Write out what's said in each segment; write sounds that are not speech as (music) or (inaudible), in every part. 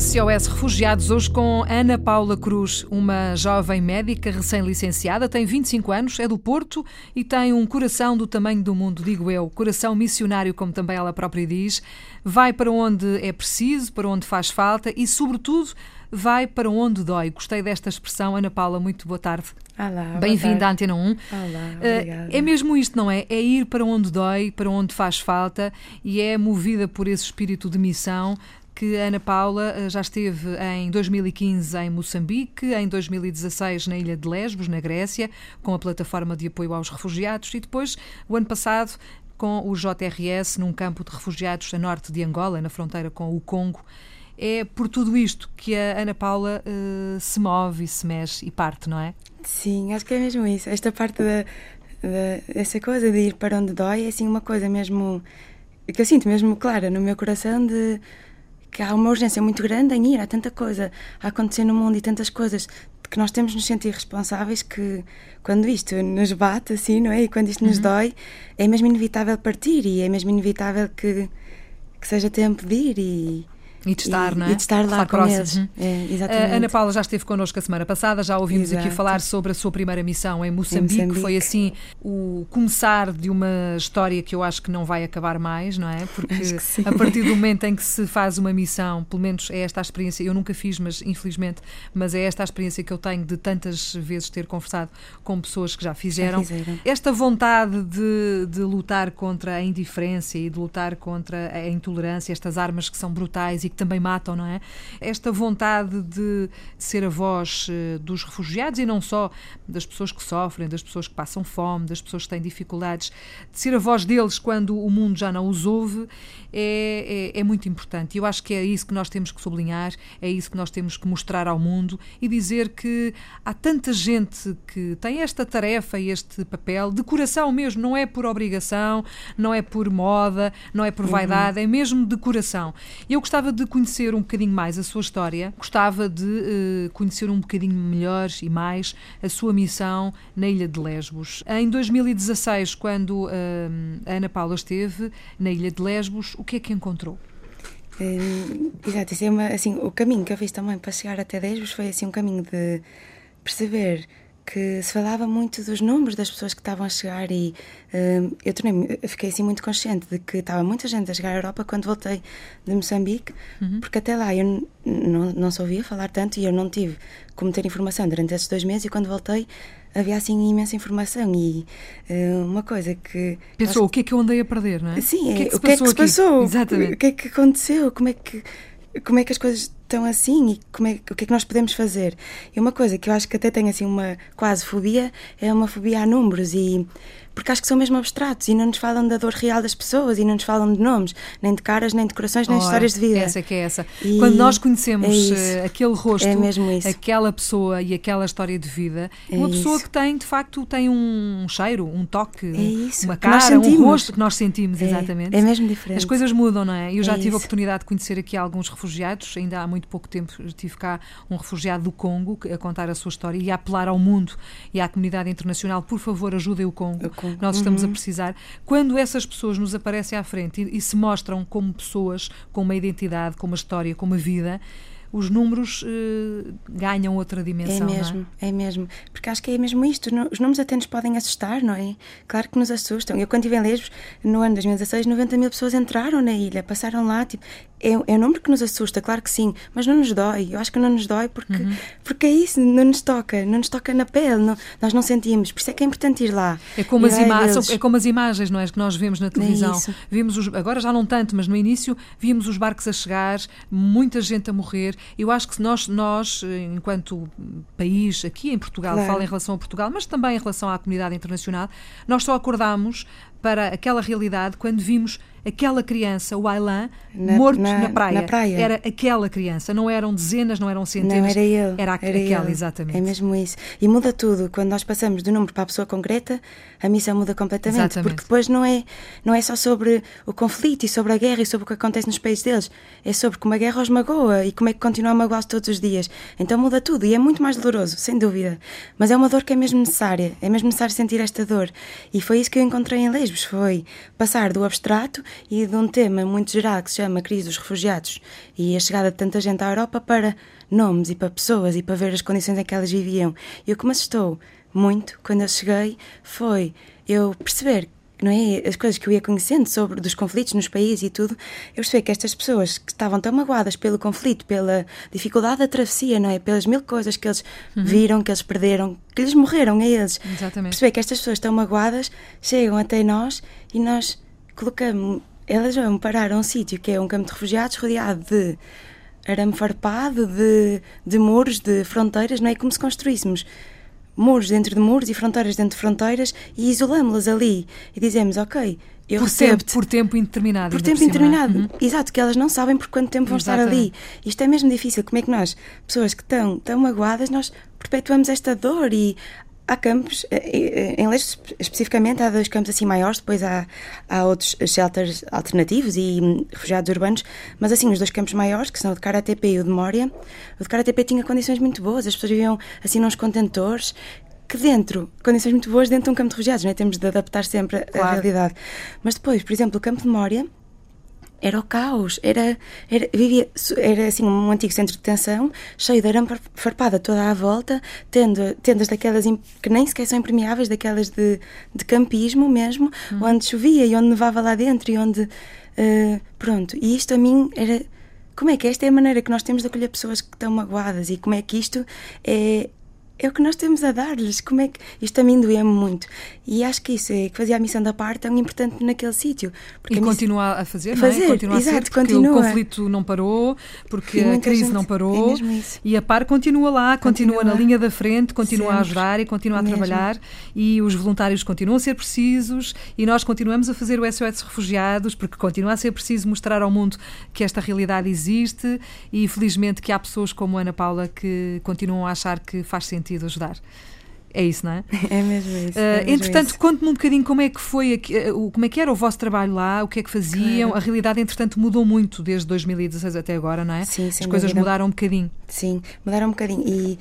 SOS Refugiados, hoje com Ana Paula Cruz, uma jovem médica recém-licenciada, tem 25 anos, é do Porto e tem um coração do tamanho do mundo, digo eu, coração missionário, como também ela própria diz. Vai para onde é preciso, para onde faz falta e, sobretudo, vai para onde dói. Gostei desta expressão. Ana Paula, muito boa tarde. Olá, Bem-vinda à Antena 1. Olá, obrigada. É mesmo isto, não é? É ir para onde dói, para onde faz falta e é movida por esse espírito de missão que Ana Paula eh, já esteve em 2015 em Moçambique, em 2016 na ilha de Lesbos, na Grécia, com a plataforma de apoio aos refugiados e depois, o ano passado, com o JRS num campo de refugiados a norte de Angola, na fronteira com o Congo. É por tudo isto que a Ana Paula uh, se move e se mexe e parte, não é? Sim, acho que é mesmo isso. Esta parte da, dessa coisa de ir para onde dói é assim uma coisa mesmo que eu sinto mesmo clara no meu coração de que há uma urgência muito grande em ir, há tanta coisa a acontecer no mundo e tantas coisas que nós temos de nos sentir responsáveis que quando isto nos bate assim, não é? E quando isto uhum. nos dói, é mesmo inevitável partir e é mesmo inevitável que, que seja tempo de ir e, e de estar, e, não é? E de estar lá com eles. Uhum. É, exatamente. A Ana Paula já esteve connosco a semana passada, já ouvimos Exato. aqui falar sobre a sua primeira missão em Moçambique. em Moçambique. Foi assim o começar de uma história que eu acho que não vai acabar mais, não é? Porque a partir do momento em que se faz uma missão, pelo menos é esta a experiência, eu nunca fiz, mas infelizmente, mas é esta a experiência que eu tenho de tantas vezes ter conversado com pessoas que já fizeram. Já fizeram. Esta vontade de, de lutar contra a indiferença e de lutar contra a intolerância, estas armas que são brutais e que também matam, não é? Esta vontade de ser a voz eh, dos refugiados e não só das pessoas que sofrem, das pessoas que passam fome, das pessoas que têm dificuldades, de ser a voz deles quando o mundo já não os ouve, é, é, é muito importante. E eu acho que é isso que nós temos que sublinhar, é isso que nós temos que mostrar ao mundo e dizer que há tanta gente que tem esta tarefa e este papel de coração mesmo, não é por obrigação, não é por moda, não é por uhum. vaidade, uhum. é mesmo de coração. Eu gostava de conhecer um bocadinho mais a sua história, gostava de uh, conhecer um bocadinho melhor e mais a sua missão na Ilha de Lesbos. Em 2016, quando uh, Ana Paula esteve na Ilha de Lesbos, o que é que encontrou? Uh, exato, isso é uma, assim, o caminho que eu fiz também para chegar até Lesbos foi assim um caminho de perceber que se falava muito dos números das pessoas que estavam a chegar e uh, eu, tornei, fiquei assim muito consciente de que estava muita gente a chegar à Europa quando voltei de Moçambique, uhum. porque até lá eu não, não se ouvia falar tanto e eu não tive como ter informação durante esses dois meses e quando voltei havia assim imensa informação e uh, uma coisa que pensou acho... o que é que eu andei a perder não é sim o que é que se, é que se passou Exatamente. o que é que aconteceu como é que como é que as coisas estão assim e como é, o que é que nós podemos fazer. E uma coisa que eu acho que até tem assim uma quase fobia é uma fobia a números e porque acho que são mesmo abstratos e não nos falam da dor real das pessoas e não nos falam de nomes, nem de caras, nem de corações, nem de histórias de vida. Essa que é essa. E Quando nós conhecemos é aquele rosto, é aquela pessoa e aquela história de vida, é uma pessoa isso. que tem, de facto, tem um cheiro, um toque, é uma cara, um rosto que nós sentimos, é, exatamente. É mesmo diferente. As coisas mudam, não é? Eu já tive a oportunidade de conhecer aqui alguns refugiados, ainda há muito pouco tempo tive cá um refugiado do Congo a contar a sua história e a apelar ao mundo e à comunidade internacional, por favor, ajudem o Congo. Congo. Nós estamos uhum. a precisar. Quando essas pessoas nos aparecem à frente e, e se mostram como pessoas com uma identidade, com uma história, com uma vida, os números uh, ganham outra dimensão. É mesmo, é? é? mesmo. Porque acho que é mesmo isto. Os números até nos podem assustar, não é? Claro que nos assustam. Eu, quando estive em Lesbos, no ano 2016, 90 mil pessoas entraram na ilha, passaram lá. Tipo, é, é um número que nos assusta, claro que sim, mas não nos dói. Eu acho que não nos dói porque, uhum. porque é isso, não nos toca, não nos toca na pele, não, nós não sentimos. Por isso é que é importante ir lá. É como, as, ima é como as imagens, não é? Que nós vemos na é televisão. É vimos os, agora já não tanto, mas no início víamos os barcos a chegar, muita gente a morrer eu acho que nós, nós enquanto país aqui em Portugal, claro. falo em relação a Portugal, mas também em relação à comunidade internacional, nós só acordamos para aquela realidade quando vimos aquela criança, o Ailan, morto na, na, praia. na, praia. Era aquela criança, não eram dezenas, não eram centenas. Não, era ele. Era, era aquela, ele. exatamente. É mesmo isso. E muda tudo. Quando nós passamos do número para a pessoa concreta, a missão muda completamente. Exatamente. Porque depois não é, não é só sobre o conflito e sobre a guerra e sobre o que acontece nos países deles. É sobre como a guerra os magoa e como é que continua a magoá-los todos os dias. Então muda tudo e é muito mais doloroso, sem dúvida. Mas é uma dor que é mesmo necessária. É mesmo necessário sentir esta dor. E foi isso que eu encontrei em Lesbos Foi passar do abstrato e de um tema muito geral que se chama crise dos refugiados e a chegada de tanta gente à Europa para nomes e para pessoas e para ver as condições em que elas viviam. E o que me assustou muito quando eu cheguei foi eu perceber não é? As coisas que eu ia conhecendo sobre dos conflitos nos países e tudo, eu percebi que estas pessoas que estavam tão magoadas pelo conflito, pela dificuldade da travessia, não é? Pelas mil coisas que eles uhum. viram, que eles perderam, que lhes morreram a eles. Exatamente. Perceber que estas pessoas estão magoadas, chegam até nós e nós colocamos, elas vão parar a um sítio que é um campo de refugiados rodeado de arame farpado, de, de muros, de fronteiras, não é? Como se construíssemos muros dentro de muros e fronteiras dentro de fronteiras e isolamos-las ali e dizemos, ok, eu por recebo tempo, por tempo indeterminado. Por tempo por é? indeterminado. Uhum. Exato, que elas não sabem por quanto tempo vão Exatamente. estar ali. Isto é mesmo difícil. Como é que nós, pessoas que estão tão magoadas, nós perpetuamos esta dor e Há campos, eh, eh, em Leste especificamente, há dois campos assim maiores, depois há, há outros shelters alternativos e hum, refugiados urbanos, mas assim, os dois campos maiores, que são o de Karatepe e o de Mória, o de Karatepe tinha condições muito boas, as pessoas viviam assim nos contentores, que dentro, condições muito boas dentro de um campo de refugiados, não é? temos de adaptar sempre claro. a realidade. Mas depois, por exemplo, o campo de Mória, era o caos, era, era, vivia, era assim um antigo centro de detenção, cheio de arame farpada toda à volta, tendo, tendas daquelas que nem sequer são impermeáveis, daquelas de, de campismo mesmo, hum. onde chovia e onde nevava lá dentro e onde. Uh, pronto, e isto a mim era. Como é que esta é a maneira que nós temos de acolher pessoas que estão magoadas e como é que isto é, é o que nós temos a dar-lhes. Como é que. Isto a mim doía-me muito. E acho que isso é que fazia a missão da parte tão importante naquele sítio. E continua a fazer, fazer, não é? Continua exato, a ser, porque continua. o conflito não parou, porque a crise não parou. É e a par continua lá, continua, continua, na linha da frente, continua Sempre. a ajudar e continua a mesmo. trabalhar. E os voluntários continuam a ser precisos e nós continuamos a fazer o SOS Refugiados, porque continua a ser preciso mostrar ao mundo que esta realidade existe e felizmente que há pessoas como Ana Paula que continuam a achar que faz sentido sentido ajudar. É isso, não é? (laughs) É mesmo isso. É uh, entretanto, conte-me um bocadinho como é que foi, uh, como é que era o vosso trabalho lá, o que é que faziam. Claro. A realidade, entretanto, mudou muito desde 2016 até agora, não é? Sim, sim. As coisas dúvida. mudaram um bocadinho. Sim, mudaram um bocadinho. E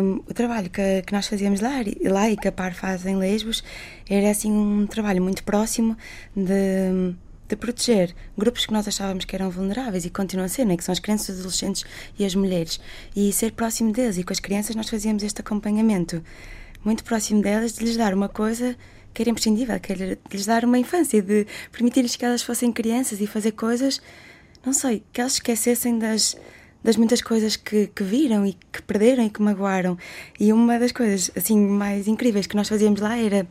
um, o trabalho que, que nós fazíamos lá, lá e que a Par faz em Lesbos era assim um trabalho muito próximo de de proteger grupos que nós achávamos que eram vulneráveis e continuam a ser, né? que são as crianças, os adolescentes e as mulheres. E ser próximo deles. E com as crianças nós fazíamos este acompanhamento muito próximo delas, de lhes dar uma coisa que era imprescindível, que era de lhes dar uma infância, de permitir-lhes que elas fossem crianças e fazer coisas, não sei, que elas esquecessem das, das muitas coisas que, que viram e que perderam e que magoaram. E uma das coisas assim mais incríveis que nós fazíamos lá era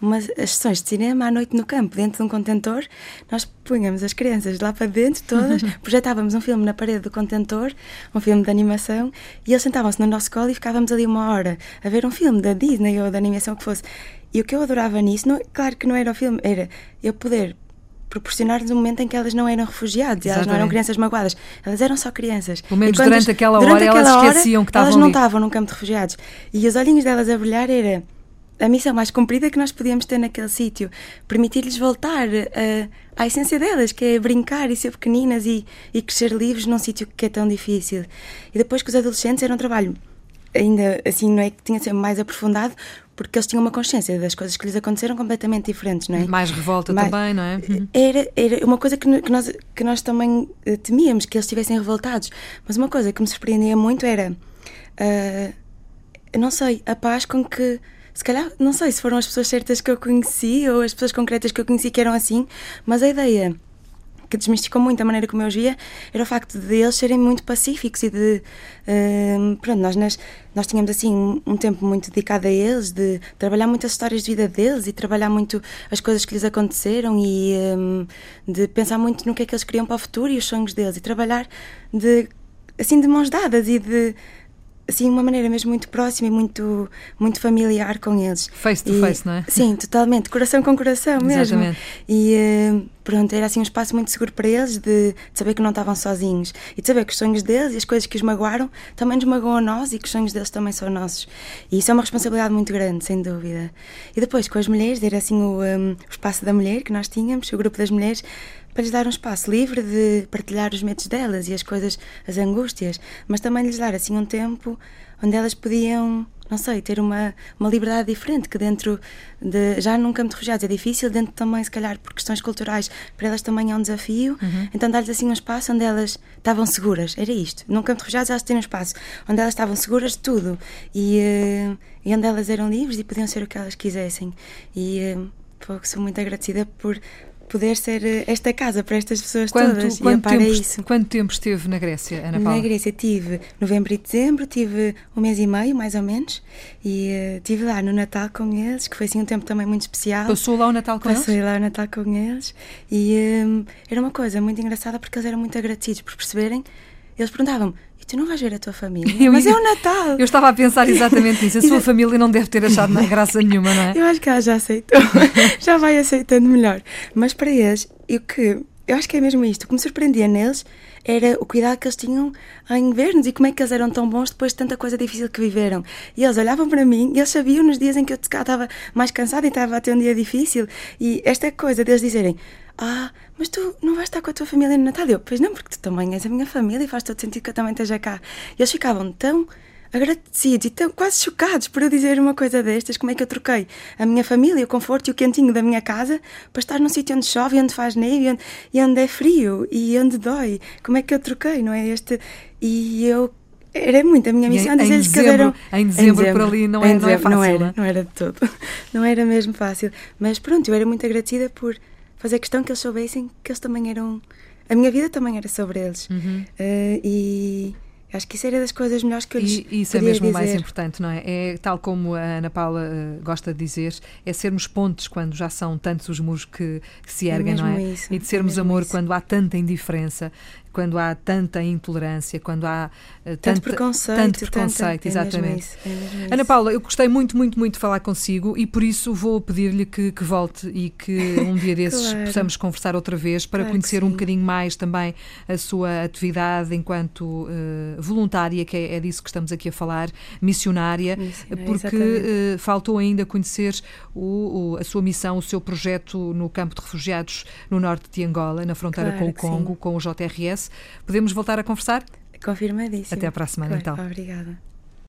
umas as sessões de cinema à noite no campo, dentro de um contentor. Nós punhamos as crianças lá para dentro, todas, (laughs) projetávamos um filme na parede do contentor, um filme de animação, e eles sentavam-se no nosso colo e ficávamos ali uma hora a ver um filme da Disney ou da animação que fosse. E o que eu adorava nisso, não, claro que não era o filme, era eu poder proporcionar-lhes um momento em que elas não eram refugiados, elas não eram crianças magoadas, elas eram só crianças. Pelo menos durante aquela durante hora aquela elas esqueciam que estavam Elas não estavam num campo de refugiados. E os olhinhos delas a brilhar era a missão mais cumprida que nós podíamos ter naquele sítio. Permitir-lhes voltar uh, à essência delas, que é brincar e ser pequeninas e, e crescer livres num sítio que é tão difícil. E depois que os adolescentes era um trabalho ainda assim, não é que tinha de ser mais aprofundado, porque eles tinham uma consciência das coisas que lhes aconteceram completamente diferentes, não é? Mais revolta mais, também, não é? Uhum. Era, era uma coisa que, que, nós, que nós também eh, temíamos, que eles estivessem revoltados. Mas uma coisa que me surpreendia muito era, uh, não sei, a paz com que se calhar, não sei se foram as pessoas certas que eu conheci ou as pessoas concretas que eu conheci que eram assim, mas a ideia que desmistificou muito a maneira como eu os via era o facto de eles serem muito pacíficos e de. Uh, pronto, nós, nós, nós tínhamos assim um tempo muito dedicado a eles, de trabalhar muitas histórias de vida deles e trabalhar muito as coisas que lhes aconteceram e um, de pensar muito no que é que eles queriam para o futuro e os sonhos deles e trabalhar de assim de mãos dadas e de assim, uma maneira mesmo muito próxima e muito, muito familiar com eles. Face to e, face, não é? Sim, totalmente, coração com coração mesmo. Exatamente. E eh, pronto, era assim um espaço muito seguro para eles de, de, saber que não estavam sozinhos e de saber que os sonhos deles e as coisas que os magoaram também nos magoam a nós e que os sonhos deles também são nossos. E isso é uma responsabilidade muito grande, sem dúvida. E depois com as mulheres, era assim o, um, eh, o espaço da mulher que nós tínhamos, o grupo das mulheres, para lhes dar um espaço livre de partilhar os medos delas e as coisas, as angústias, mas também lhes dar assim um tempo onde elas podiam não sei, ter uma, uma liberdade diferente, que dentro de, já num campo de refugiados é difícil, dentro também, se calhar, por questões culturais, para elas também é um desafio, uhum. então dar-lhes assim um espaço onde elas estavam seguras, era isto, num campo de refugiados elas têm um espaço onde elas estavam seguras de tudo, e, uh, e onde elas eram livres e podiam ser o que elas quisessem, e uh, sou muito agradecida por poder ser eh, esta casa para estas pessoas quanto, todas quanto e tempo, isso. Quanto tempo esteve na Grécia, Ana Paula? Na Grécia tive novembro e dezembro, tive um mês e meio, mais ou menos, e uh, estive lá no Natal com eles, que foi assim um tempo também muito especial. Passou lá o Natal com Passei eles? Passei lá o Natal com eles, e um, era uma coisa muito engraçada porque eles eram muito agradecidos por perceberem. Eles perguntavam-me, tu não vais ver a tua família. Eu, mas é o Natal. (laughs) Eu estava a pensar exatamente nisso. A sua família não deve ter achado graça nenhuma, não é? Eu acho que ela já aceitou. (laughs) já vai aceitando melhor. Mas para eles, o que eu acho que é mesmo isto. O que me surpreendia neles era o cuidado que eles tinham em ver-nos e como é que eles eram tão bons depois de tanta coisa difícil que viveram. E eles olhavam para mim e eles sabiam nos dias em que eu estava mais cansada e estava a ter um dia difícil. E esta coisa deles dizerem: Ah, mas tu não vais estar com a tua família no Natal? Eu, pois não, porque tu também és a minha família e faz todo sentido que eu também esteja cá. E eles ficavam tão agradecidos e tão quase chocados por eu dizer uma coisa destas, como é que eu troquei a minha família, o conforto e o quentinho da minha casa para estar num sítio onde chove, onde faz neve e onde, e onde é frio e onde dói. Como é que eu troquei, não é? Este, e eu era muito a minha missão dizer-lhes que eram. Em dezembro, em dezembro por ali não, é, não é fácil. Não era, não era de todo. (laughs) Não era mesmo fácil. Mas pronto, eu era muito agradecida por fazer questão que eles soubessem que eles também eram. A minha vida também era sobre eles. Uhum. Uh, e Acho que isso era das coisas melhores que eu lhes E isso é mesmo o mais importante, não é? É tal como a Ana Paula uh, gosta de dizer, é sermos pontes quando já são tantos os muros que, que se é erguem, é não é? Isso, e de sermos é amor isso. quando há tanta indiferença quando há tanta intolerância, quando há uh, tanto preconceito, tanto preconceito tanta, exatamente. É isso, é Ana Paula, eu gostei muito, muito, muito de falar consigo e por isso vou pedir-lhe que, que, volte e que um dia (laughs) desses claro. possamos conversar outra vez para claro conhecer um bocadinho mais também a sua atividade enquanto uh, voluntária, que é, é, disso que estamos aqui a falar, missionária, missionária porque uh, faltou ainda conhecer o, o, a sua missão, o seu projeto no campo de refugiados no norte de Angola, na fronteira claro com o Congo, sim. com o JRS. Podemos voltar a conversar? Confirmadíssimo. Até para a semana, claro, então. Obrigada.